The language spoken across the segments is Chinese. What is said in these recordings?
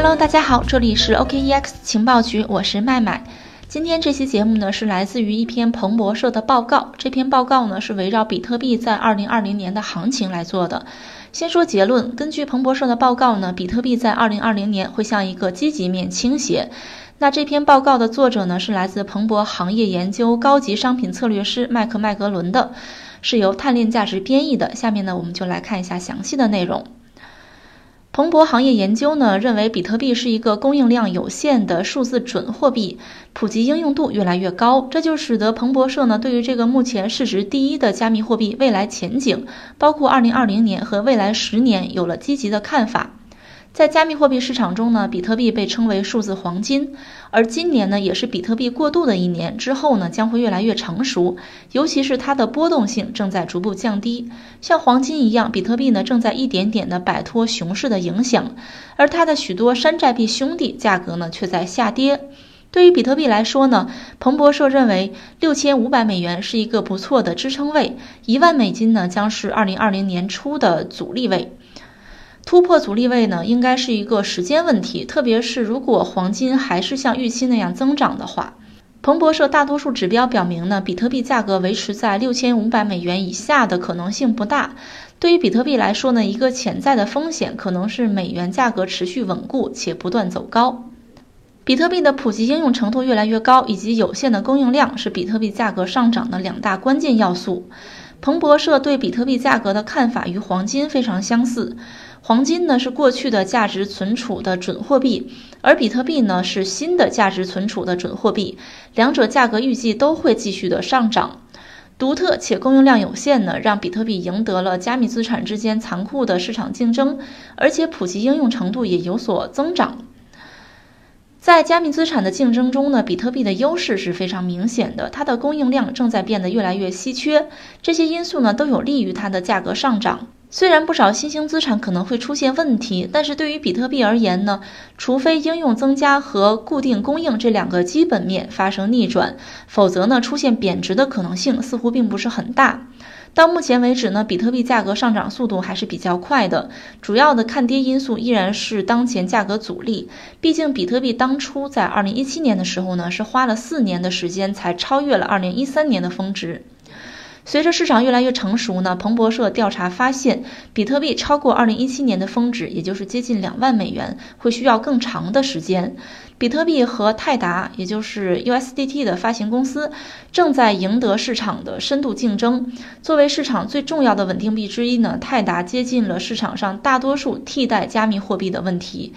Hello，大家好，这里是 OKEX 情报局，我是麦麦。今天这期节目呢是来自于一篇彭博社的报告，这篇报告呢是围绕比特币在2020年的行情来做的。先说结论，根据彭博社的报告呢，比特币在2020年会向一个积极面倾斜。那这篇报告的作者呢是来自彭博行业研究高级商品策略师麦克麦格伦的，是由碳链价值编译的。下面呢我们就来看一下详细的内容。彭博行业研究呢认为，比特币是一个供应量有限的数字准货币，普及应用度越来越高，这就使得彭博社呢对于这个目前市值第一的加密货币未来前景，包括二零二零年和未来十年，有了积极的看法。在加密货币市场中呢，比特币被称为数字黄金，而今年呢也是比特币过渡的一年，之后呢将会越来越成熟，尤其是它的波动性正在逐步降低。像黄金一样，比特币呢正在一点点的摆脱熊市的影响，而它的许多山寨币兄弟价格呢却在下跌。对于比特币来说呢，彭博社认为六千五百美元是一个不错的支撑位，一万美金呢将是二零二零年初的阻力位。突破阻力位呢，应该是一个时间问题，特别是如果黄金还是像预期那样增长的话。彭博社大多数指标表明呢，比特币价格维持在六千五百美元以下的可能性不大。对于比特币来说呢，一个潜在的风险可能是美元价格持续稳固且不断走高。比特币的普及应用程度越来越高，以及有限的供应量是比特币价格上涨的两大关键要素。彭博社对比特币价格的看法与黄金非常相似。黄金呢是过去的价值存储的准货币，而比特币呢是新的价值存储的准货币，两者价格预计都会继续的上涨。独特且供应量有限呢，让比特币赢得了加密资产之间残酷的市场竞争，而且普及应用程度也有所增长。在加密资产的竞争中呢，比特币的优势是非常明显的，它的供应量正在变得越来越稀缺，这些因素呢都有利于它的价格上涨。虽然不少新兴资产可能会出现问题，但是对于比特币而言呢，除非应用增加和固定供应这两个基本面发生逆转，否则呢，出现贬值的可能性似乎并不是很大。到目前为止呢，比特币价格上涨速度还是比较快的，主要的看跌因素依然是当前价格阻力。毕竟比特币当初在二零一七年的时候呢，是花了四年的时间才超越了二零一三年的峰值。随着市场越来越成熟呢，彭博社调查发现，比特币超过2017年的峰值，也就是接近两万美元，会需要更长的时间。比特币和泰达，也就是 USDT 的发行公司，正在赢得市场的深度竞争。作为市场最重要的稳定币之一呢，泰达接近了市场上大多数替代加密货币的问题，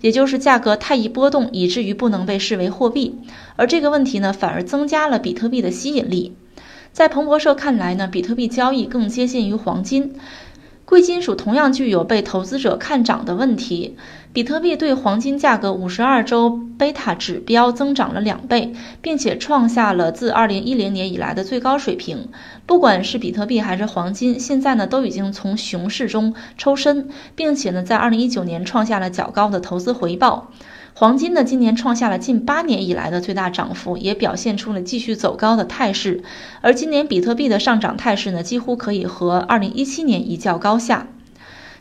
也就是价格太易波动，以至于不能被视为货币。而这个问题呢，反而增加了比特币的吸引力。在彭博社看来呢，比特币交易更接近于黄金，贵金属同样具有被投资者看涨的问题。比特币对黄金价格五十二周贝塔指标增长了两倍，并且创下了自二零一零年以来的最高水平。不管是比特币还是黄金，现在呢都已经从熊市中抽身，并且呢在二零一九年创下了较高的投资回报。黄金呢，今年创下了近八年以来的最大涨幅，也表现出了继续走高的态势。而今年比特币的上涨态势呢，几乎可以和二零一七年一较高下。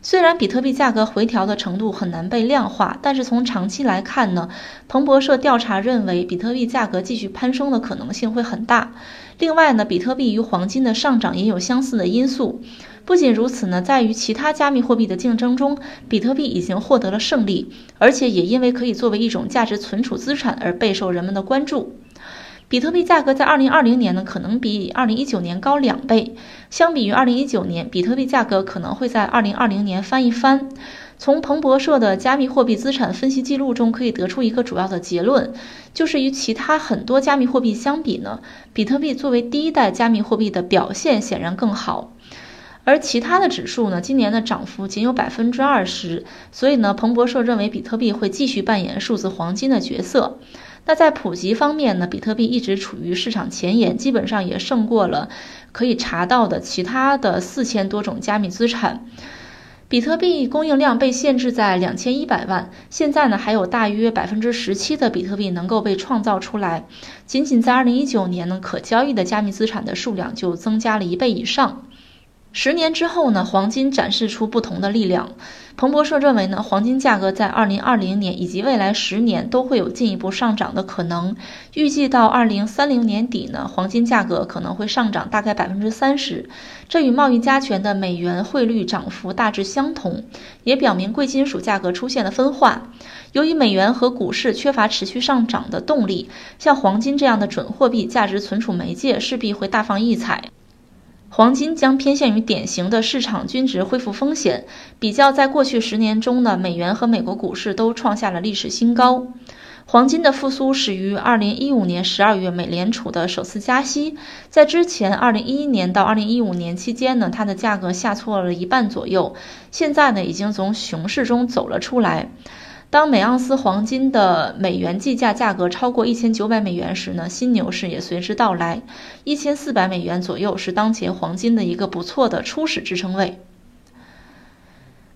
虽然比特币价格回调的程度很难被量化，但是从长期来看呢，彭博社调查认为，比特币价格继续攀升的可能性会很大。另外呢，比特币与黄金的上涨也有相似的因素。不仅如此呢，在与其他加密货币的竞争中，比特币已经获得了胜利，而且也因为可以作为一种价值存储资产而备受人们的关注。比特币价格在二零二零年呢，可能比二零一九年高两倍。相比于二零一九年，比特币价格可能会在二零二零年翻一番。从彭博社的加密货币资产分析记录中可以得出一个主要的结论，就是与其他很多加密货币相比呢，比特币作为第一代加密货币的表现显然更好。而其他的指数呢，今年的涨幅仅有百分之二十，所以呢，彭博社认为比特币会继续扮演数字黄金的角色。那在普及方面呢，比特币一直处于市场前沿，基本上也胜过了可以查到的其他的四千多种加密资产。比特币供应量被限制在两千一百万，现在呢还有大约百分之十七的比特币能够被创造出来。仅仅在二零一九年呢，可交易的加密资产的数量就增加了一倍以上。十年之后呢，黄金展示出不同的力量。彭博社认为呢，黄金价格在二零二零年以及未来十年都会有进一步上涨的可能。预计到二零三零年底呢，黄金价格可能会上涨大概百分之三十。这与贸易加权的美元汇率涨幅大致相同，也表明贵金属价格出现了分化。由于美元和股市缺乏持续上涨的动力，像黄金这样的准货币价值存储媒介势必会大放异彩。黄金将偏向于典型的市场均值恢复风险。比较在过去十年中呢，美元和美国股市都创下了历史新高。黄金的复苏始于二零一五年十二月美联储的首次加息。在之前二零一一年到二零一五年期间呢，它的价格下挫了一半左右。现在呢，已经从熊市中走了出来。当每盎司黄金的美元计价价格超过一千九百美元时呢，新牛市也随之到来。一千四百美元左右是当前黄金的一个不错的初始支撑位。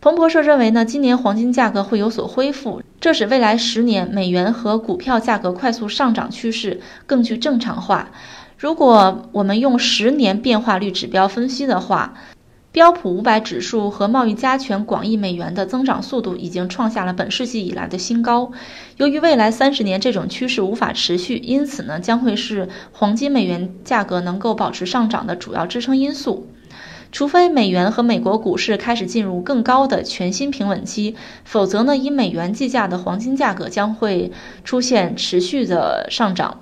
彭博社认为呢，今年黄金价格会有所恢复，这使未来十年美元和股票价格快速上涨趋势更具正常化。如果我们用十年变化率指标分析的话，标普五百指数和贸易加权广义美元的增长速度已经创下了本世纪以来的新高。由于未来三十年这种趋势无法持续，因此呢，将会是黄金美元价格能够保持上涨的主要支撑因素。除非美元和美国股市开始进入更高的全新平稳期，否则呢，以美元计价的黄金价格将会出现持续的上涨。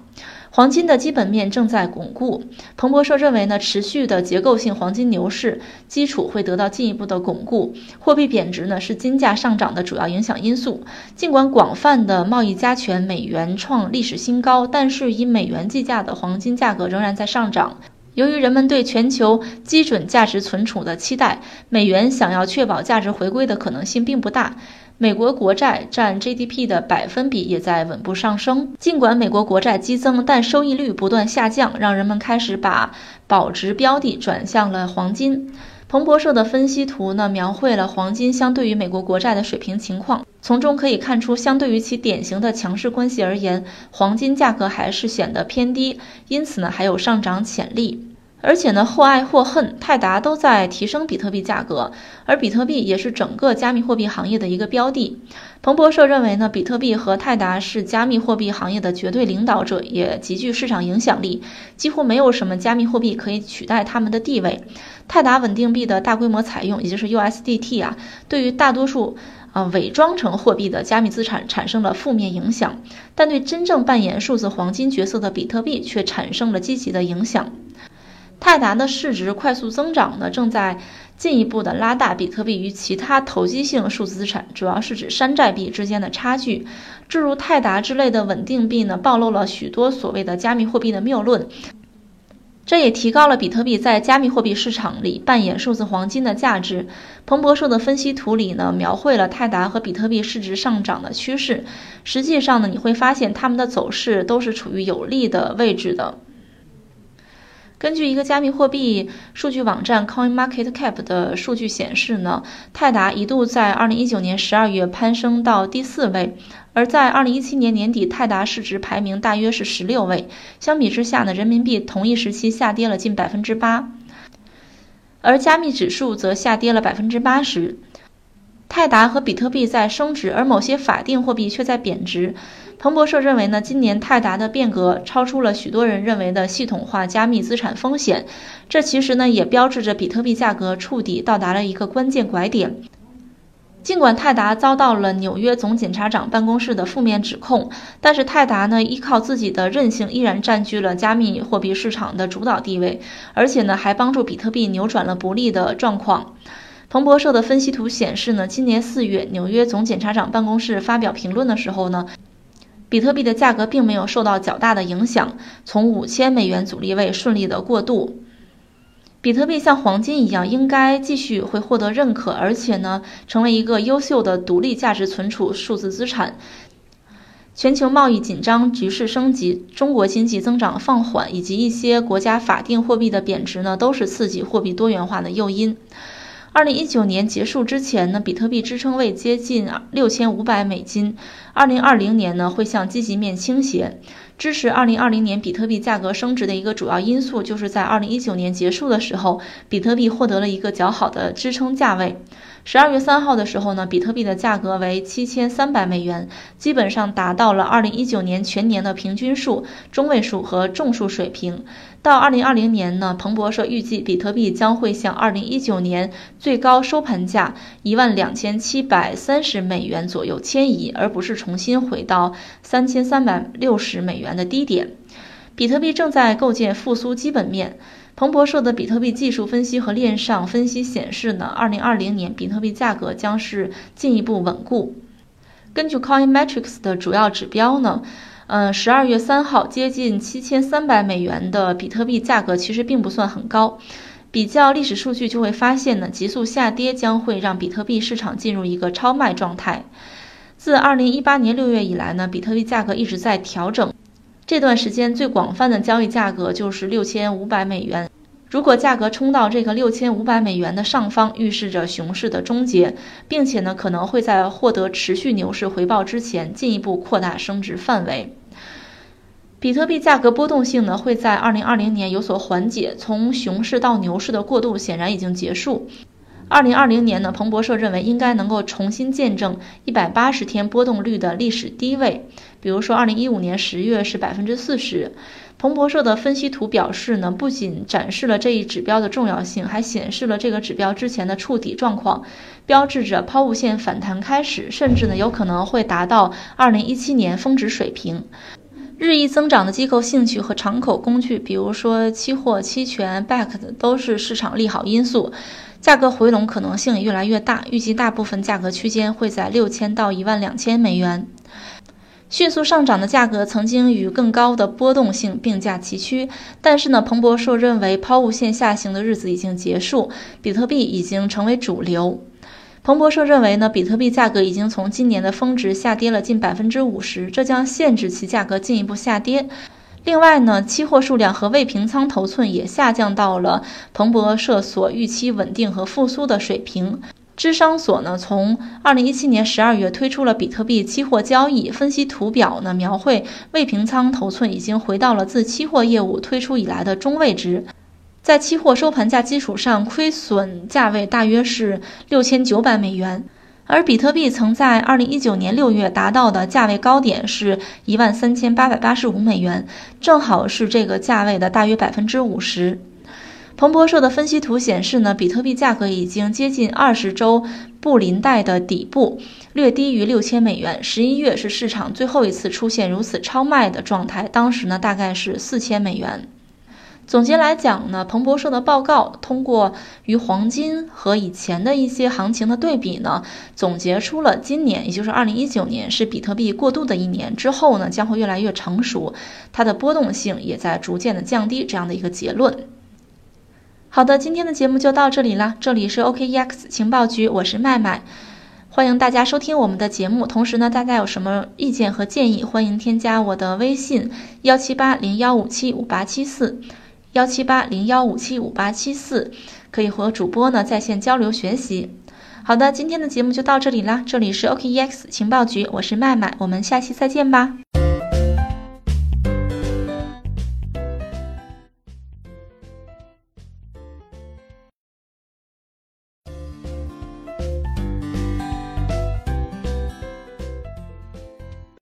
黄金的基本面正在巩固。彭博社认为呢，持续的结构性黄金牛市基础会得到进一步的巩固。货币贬值呢是金价上涨的主要影响因素。尽管广泛的贸易加权美元创历史新高，但是以美元计价的黄金价格仍然在上涨。由于人们对全球基准价值存储的期待，美元想要确保价值回归的可能性并不大。美国国债占 GDP 的百分比也在稳步上升。尽管美国国债激增，但收益率不断下降，让人们开始把保值标的转向了黄金。彭博社的分析图呢，描绘了黄金相对于美国国债的水平情况，从中可以看出，相对于其典型的强势关系而言，黄金价格还是显得偏低，因此呢，还有上涨潜力。而且呢，或爱或恨，泰达都在提升比特币价格，而比特币也是整个加密货币行业的一个标的。彭博社认为呢，比特币和泰达是加密货币行业的绝对领导者，也极具市场影响力，几乎没有什么加密货币可以取代他们的地位。泰达稳定币的大规模采用，也就是 USDT 啊，对于大多数啊伪装成货币的加密资产产生了负面影响，但对真正扮演数字黄金角色的比特币却产生了积极的影响。泰达的市值快速增长呢，正在进一步的拉大比特币与其他投机性数字资产，主要是指山寨币之间的差距。诸如泰达之类的稳定币呢，暴露了许多所谓的加密货币的谬论，这也提高了比特币在加密货币市场里扮演数字黄金的价值。彭博社的分析图里呢，描绘了泰达和比特币市值上涨的趋势。实际上呢，你会发现它们的走势都是处于有利的位置的。根据一个加密货币数据网站 CoinMarketCap 的数据显示呢，泰达一度在2019年12月攀升到第四位，而在2017年年底，泰达市值排名大约是十六位。相比之下呢，人民币同一时期下跌了近百分之八，而加密指数则下跌了百分之八十。泰达和比特币在升值，而某些法定货币却在贬值。彭博社认为呢，今年泰达的变革超出了许多人认为的系统化加密资产风险。这其实呢，也标志着比特币价格触底到达了一个关键拐点。尽管泰达遭到了纽约总检察长办公室的负面指控，但是泰达呢，依靠自己的韧性，依然占据了加密货币市场的主导地位，而且呢，还帮助比特币扭转了不利的状况。彭博社的分析图显示呢，今年四月，纽约总检察长办公室发表评论的时候呢，比特币的价格并没有受到较大的影响，从五千美元阻力位顺利的过渡。比特币像黄金一样，应该继续会获得认可，而且呢，成为一个优秀的独立价值存储数字资产。全球贸易紧张局势升级，中国经济增长放缓，以及一些国家法定货币的贬值呢，都是刺激货币多元化的诱因。二零一九年结束之前呢，比特币支撑位接近六千五百美金。二零二零年呢，会向积极面倾斜。支持二零二零年比特币价格升值的一个主要因素，就是在二零一九年结束的时候，比特币获得了一个较好的支撑价位。十二月三号的时候呢，比特币的价格为七千三百美元，基本上达到了二零一九年全年的平均数、中位数和众数水平。到二零二零年呢，彭博社预计比特币将会向二零一九年最高收盘价一万两千七百三十美元左右迁移，而不是重新回到三千三百六十美元的低点。比特币正在构建复苏基本面。彭博社的比特币技术分析和链上分析显示呢，二零二零年比特币价格将是进一步稳固。根据 Coin Metrics 的主要指标呢，嗯，十二月三号接近七千三百美元的比特币价格其实并不算很高。比较历史数据就会发现呢，急速下跌将会让比特币市场进入一个超卖状态。自二零一八年六月以来呢，比特币价格一直在调整。这段时间最广泛的交易价格就是六千五百美元。如果价格冲到这个六千五百美元的上方，预示着熊市的终结，并且呢可能会在获得持续牛市回报之前进一步扩大升值范围。比特币价格波动性呢会在二零二零年有所缓解，从熊市到牛市的过渡显然已经结束。二零二零年呢，彭博社认为应该能够重新见证一百八十天波动率的历史低位，比如说二零一五年十月是百分之四十。彭博社的分析图表示呢，不仅展示了这一指标的重要性，还显示了这个指标之前的触底状况，标志着抛物线反弹开始，甚至呢有可能会达到二零一七年峰值水平。日益增长的机构兴趣和敞口工具，比如说期货、期权、backed，都是市场利好因素。价格回笼可能性越来越大，预计大部分价格区间会在六千到一万两千美元。迅速上涨的价格曾经与更高的波动性并驾齐驱，但是呢，彭博社认为抛物线下行的日子已经结束，比特币已经成为主流。彭博社认为呢，比特币价格已经从今年的峰值下跌了近百分之五十，这将限制其价格进一步下跌。另外呢，期货数量和未平仓头寸也下降到了彭博社所预期稳定和复苏的水平。智商所呢，从二零一七年十二月推出了比特币期货交易分析图表呢，描绘未平仓头寸已经回到了自期货业务推出以来的中位值，在期货收盘价基础上，亏损价位大约是六千九百美元。而比特币曾在二零一九年六月达到的价位高点是一万三千八百八十五美元，正好是这个价位的大约百分之五十。彭博社的分析图显示呢，比特币价格已经接近二十周布林带的底部，略低于六千美元。十一月是市场最后一次出现如此超卖的状态，当时呢大概是四千美元。总结来讲呢，彭博社的报告通过与黄金和以前的一些行情的对比呢，总结出了今年，也就是二零一九年是比特币过渡的一年，之后呢将会越来越成熟，它的波动性也在逐渐的降低这样的一个结论。好的，今天的节目就到这里了，这里是 OKEX 情报局，我是麦麦，欢迎大家收听我们的节目。同时呢，大家有什么意见和建议，欢迎添加我的微信幺七八零幺五七五八七四。幺七八零幺五七五八七四，可以和主播呢在线交流学习。好的，今天的节目就到这里啦，这里是 OKEX 情报局，我是麦麦，我们下期再见吧。